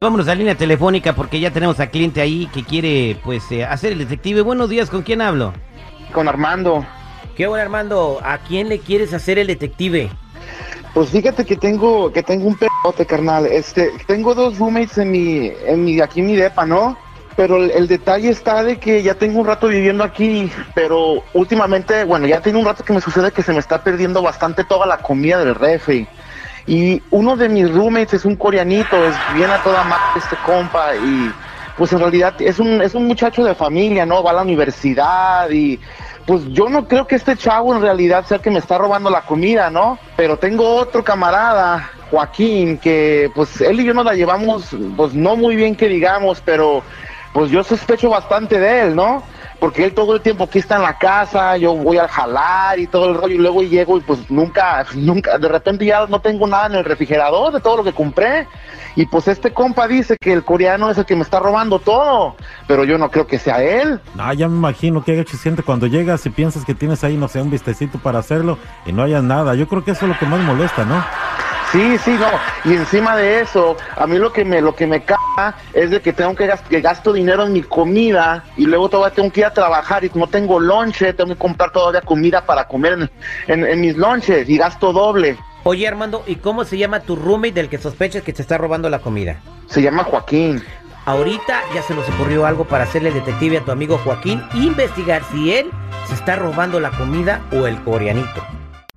Vámonos a línea telefónica porque ya tenemos a cliente ahí que quiere pues eh, hacer el detective. Buenos días, ¿con quién hablo? Con Armando. ¿Qué bueno Armando? ¿A quién le quieres hacer el detective? Pues fíjate que tengo que tengo un pedote, carnal. Este, tengo dos roommates en mi en mi aquí en mi depa, ¿no? Pero el, el detalle está de que ya tengo un rato viviendo aquí, pero últimamente, bueno, ya tiene un rato que me sucede que se me está perdiendo bastante toda la comida del refri. Y uno de mis roommates es un coreanito, es bien a toda madre este compa y pues en realidad es un, es un muchacho de familia, ¿no? Va a la universidad y pues yo no creo que este chavo en realidad sea el que me está robando la comida, ¿no? Pero tengo otro camarada, Joaquín, que pues él y yo nos la llevamos pues no muy bien que digamos, pero pues yo sospecho bastante de él, ¿no? Porque él todo el tiempo aquí está en la casa, yo voy al jalar y todo el rollo, y luego llego y pues nunca, nunca, de repente ya no tengo nada en el refrigerador de todo lo que compré. Y pues este compa dice que el coreano es el que me está robando todo, pero yo no creo que sea él. Ah, ya me imagino que se siente cuando llegas y piensas que tienes ahí, no sé, un vistecito para hacerlo y no haya nada. Yo creo que eso es lo que más molesta, ¿no? Sí, sí, no. Y encima de eso, a mí lo que me lo que me caga es de que tengo que, gas- que gasto dinero en mi comida y luego todavía tengo que ir a trabajar y no tengo lonche, tengo que comprar todavía comida para comer en, en- en mis lonches y gasto doble. Oye Armando, ¿y cómo se llama tu roommate del que sospechas que te está robando la comida? Se llama Joaquín. Ahorita ya se nos ocurrió algo para hacerle detective a tu amigo Joaquín e investigar si él se está robando la comida o el coreanito.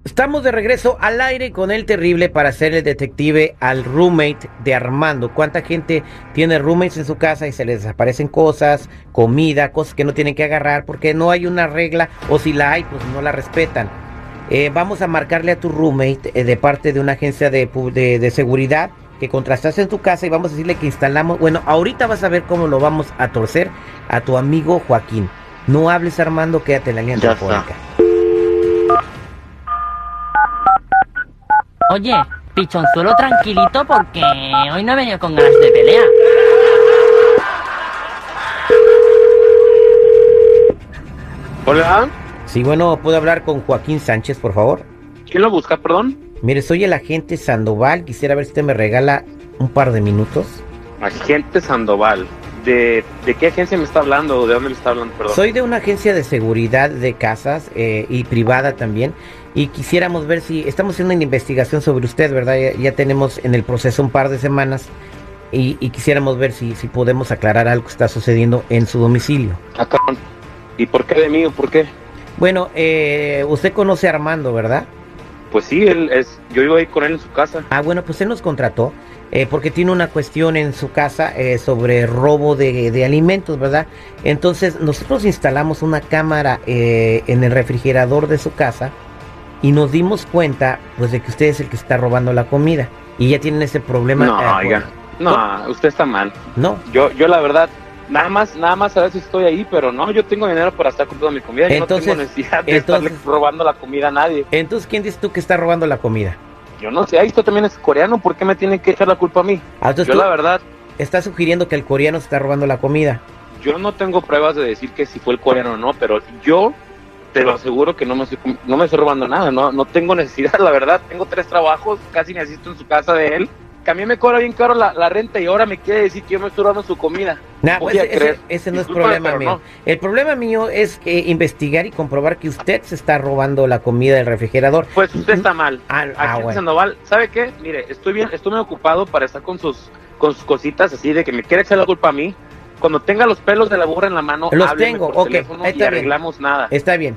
Estamos de regreso al aire con el terrible para hacerle detective al roommate de Armando. ¿Cuánta gente tiene roommates en su casa y se les desaparecen cosas, comida, cosas que no tienen que agarrar porque no hay una regla o si la hay pues no la respetan? Eh, vamos a marcarle a tu roommate eh, de parte de una agencia de, de- de seguridad que contrastaste en tu casa y vamos a decirle que instalamos. Bueno, ahorita vas a ver cómo lo vamos a torcer a tu amigo Joaquín. No hables Armando, quédate en la línea telefónica. Oye, pichonzuelo tranquilito porque hoy no he venido con ganas de pelea. Hola, Sí, bueno, ¿puedo hablar con Joaquín Sánchez, por favor? ¿quién lo busca, perdón? Mire, soy el agente Sandoval. Quisiera ver si usted me regala un par de minutos. Agente Sandoval. ¿De, de qué agencia me está hablando? ¿De dónde me está hablando, perdón? Soy de una agencia de seguridad de casas eh, y privada también. Y quisiéramos ver si estamos haciendo una investigación sobre usted, ¿verdad? Ya, ya tenemos en el proceso un par de semanas. Y, y quisiéramos ver si, si podemos aclarar algo que está sucediendo en su domicilio. Ah. ¿Y por qué de mí o por qué? Bueno, eh, usted conoce a Armando, ¿verdad? Pues sí, él es, yo iba a ir con él en su casa. Ah, bueno, pues él nos contrató eh, porque tiene una cuestión en su casa eh, sobre robo de, de alimentos, ¿verdad? Entonces nosotros instalamos una cámara eh, en el refrigerador de su casa y nos dimos cuenta, pues, de que usted es el que está robando la comida y ya tienen ese problema. No, eh, oiga. No, usted está mal. No. Yo, yo la verdad, nada más, nada más a ver si estoy ahí, pero no, yo tengo dinero para estar comprando mi comida. Yo Entonces- no tengo necesidad de entonces- estarle robando la comida a nadie. Entonces, ¿quién dices tú que está robando la comida? Yo no sé, ahí esto también es coreano, ¿por qué me tienen que echar la culpa a mí? Ah, Yo la verdad, estás sugiriendo que el coreano se está robando la comida. yo no tengo pruebas de decir que si fue el coreano o no, pero yo te lo aseguro que no me estoy, no me estoy robando nada, no, no tengo necesidad, la verdad, tengo tres trabajos, casi me asisto en su casa de él, que a mí me cobra bien caro la, la renta y ahora me quiere decir que yo me estoy robando su comida. Nah, pues ese, creer. ese no es Discúlpame, problema mío. no. El problema mío es que investigar y comprobar que usted se está robando la comida del refrigerador. Pues usted está mal. Ah, ah, Aquí en bueno. Sandoval, ¿sabe qué? Mire, estoy bien, estoy muy ocupado para estar con sus, con sus cositas así de que me quiere echar la culpa a mí. Cuando tenga los pelos de la burra en la mano, Los tengo, por ok, teléfono y está bien. arreglamos nada. Está bien.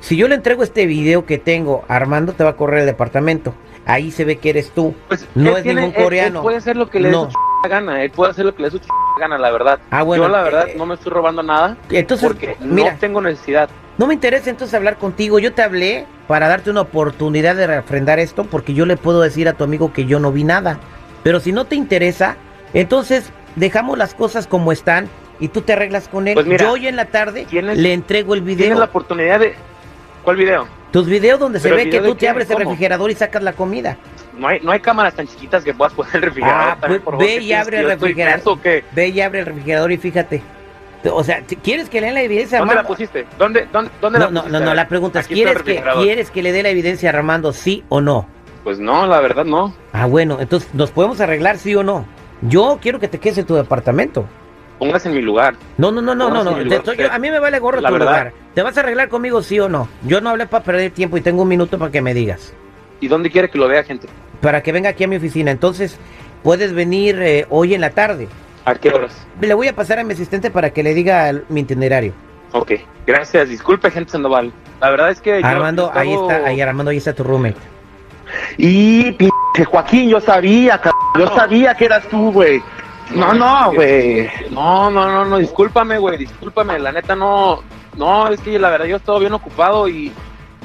Si yo le entrego este video que tengo, Armando te va a correr el departamento. Ahí se ve que eres tú. Pues, No es tiene- ningún coreano. Él puede hacer lo que le dé No. su ch- gana. Él puede hacer lo que le dé su ch- gana, la verdad. Ah, bueno, Yo, la verdad, eh, no me estoy robando nada Entonces, porque mira, no tengo necesidad. no me interesa entonces hablar contigo. Yo te hablé para darte una oportunidad de refrendar esto porque yo le puedo decir a tu amigo que yo no vi nada. Pero si no te interesa, entonces dejamos las cosas como están y tú te arreglas con él. Pues mira, yo hoy en la tarde tienes- le entrego el Tienes video. la oportunidad de... ¿Cuál video? Tus videos donde se ¿Pero ve que tú te abres el refrigerador y sacas la comida. No hay, no hay cámaras tan chiquitas que puedas poner el refrigerador. Ah, también, pues, por ve ¿qué y abre el refrigerador. Ve y abre el refrigerador y fíjate. O sea, ¿t- ¿quieres que le den la evidencia a ¿Dónde la Armando? pusiste? ¿Dónde, dónde, dónde No, la no, pusiste? no, no, la pregunta es, ¿quieres que, refrigerador. ¿quieres que le dé la evidencia a Armando sí o no? Pues no, la verdad no. Ah, bueno, entonces nos podemos arreglar sí o no. Yo quiero que te quedes en tu departamento. Póngase en mi lugar. No, no, no, no, no, Póngase no. Te estoy- a mí me vale gorro La tu verdad. lugar. ¿Te vas a arreglar conmigo sí o no? Yo no hablé para perder tiempo y tengo un minuto para que me digas. ¿Y dónde quiere que lo vea, gente? Para que venga aquí a mi oficina. Entonces, puedes venir eh, hoy en la tarde. ¿A qué horas? Le voy a pasar a mi asistente para que le diga el- mi itinerario. Ok, gracias. Disculpe, gente Sandoval. La verdad es que. yo- Armando, yo ahí estaba- está, ahí Armando, ahí está tu roommate. Y pinche Joaquín, yo sabía, cabrón, yo sabía que eras tú, güey. No, no, güey. No, no, no, no, discúlpame, güey, discúlpame. La neta no. No, es que la verdad yo estaba bien ocupado y.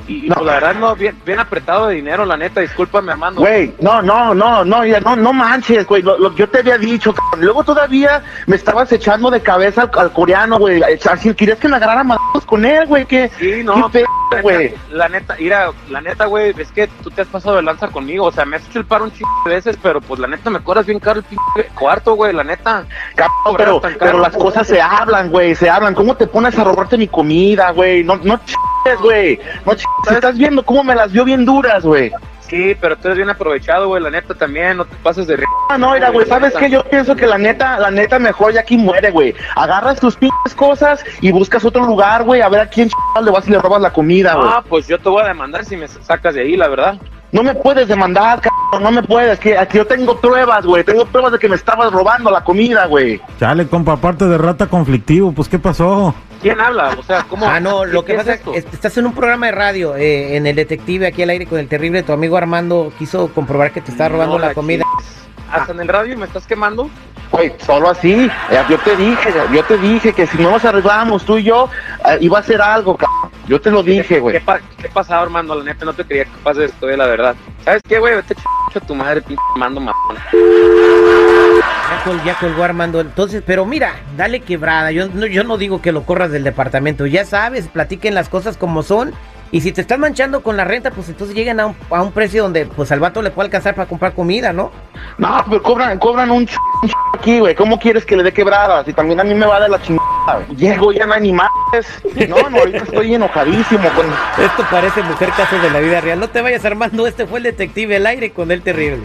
Y No. pues, la verdad no, bien, bien apretado de dinero, la neta, discúlpame, Armando. Güey, no, no, no, no, ya, no, no manches, güey. Lo, lo- yo te había dicho, cabrón. Luego todavía me estabas echando de cabeza al, al coreano, güey. Así, querías que me agarrara madrazos con él, güey. ¿Qué, Sí, no, qué pedo, güey? La neta, mira, la neta, güey, es que tú te has pasado de lanza conmigo, o sea, me has hecho el paro un chingo de veces, pero pues la neta me cobras bien caro el pinche cuarto, güey, la neta. Cabrón, pero, pero las cosas se hablan, güey, se hablan. ¿Cómo te pones a robarte mi comida, güey? No, no chingues, güey. No chingues. Estás viendo cómo me las dio bien duras, güey. Sí, pero tú eres bien aprovechado, güey, la neta también, no te pases de. Ah, no, mira, güey, ¿sabes qué? Yo pienso que la neta, la neta mejor ya aquí muere, güey. Agarras tus pinches cosas y buscas otro lugar, güey, a ver a quién ch... le vas y le robas la comida, güey. Ah, pues yo te voy a demandar si me sacas de ahí, la verdad. No me puedes demandar, cabrón, no me puedes. Que aquí yo tengo pruebas, güey. Tengo pruebas de que me estabas robando la comida, güey. Chale, compa, aparte de rata conflictivo, pues ¿qué pasó? ¿Quién habla? O sea, ¿cómo? Ah, no, lo ¿qué que pasa es que estás en un programa de radio, eh, en el detective aquí al aire con el terrible. Tu amigo Armando quiso comprobar que te estaba robando No la comida. Hasta en el radio me estás quemando. Güey, solo así. Eh, Yo te dije, yo te dije que si no nos arreglábamos tú y yo, eh, iba a ser algo, cabrón. Yo te lo dije, ¿Qué, güey. pa- ¿Qué pasaba, Armando? La neta, no te creía capaz de esto, de la verdad. ¿Sabes qué, güey? Vete ch a tu madre, pinche mando mamón. Ya, col- ya colgó Armando. Entonces, pero mira, dale quebrada. Yo no, yo no digo que lo corras del departamento. Ya sabes, platiquen las cosas como son. Y si te estás manchando con la renta, pues entonces lleguen a un, a un precio donde pues al vato le puede alcanzar para comprar comida, ¿no? No, pero cobran, cobran un ch... un ch- aquí, güey. ¿Cómo quieres que le dé quebradas? Y también a mí me va de la chingada, güey. Llego ya no más. No, no, ahorita estoy enojadísimo con... Esto parece mujer caso de la vida real. No te vayas armando, este fue el detective el aire con el terrible.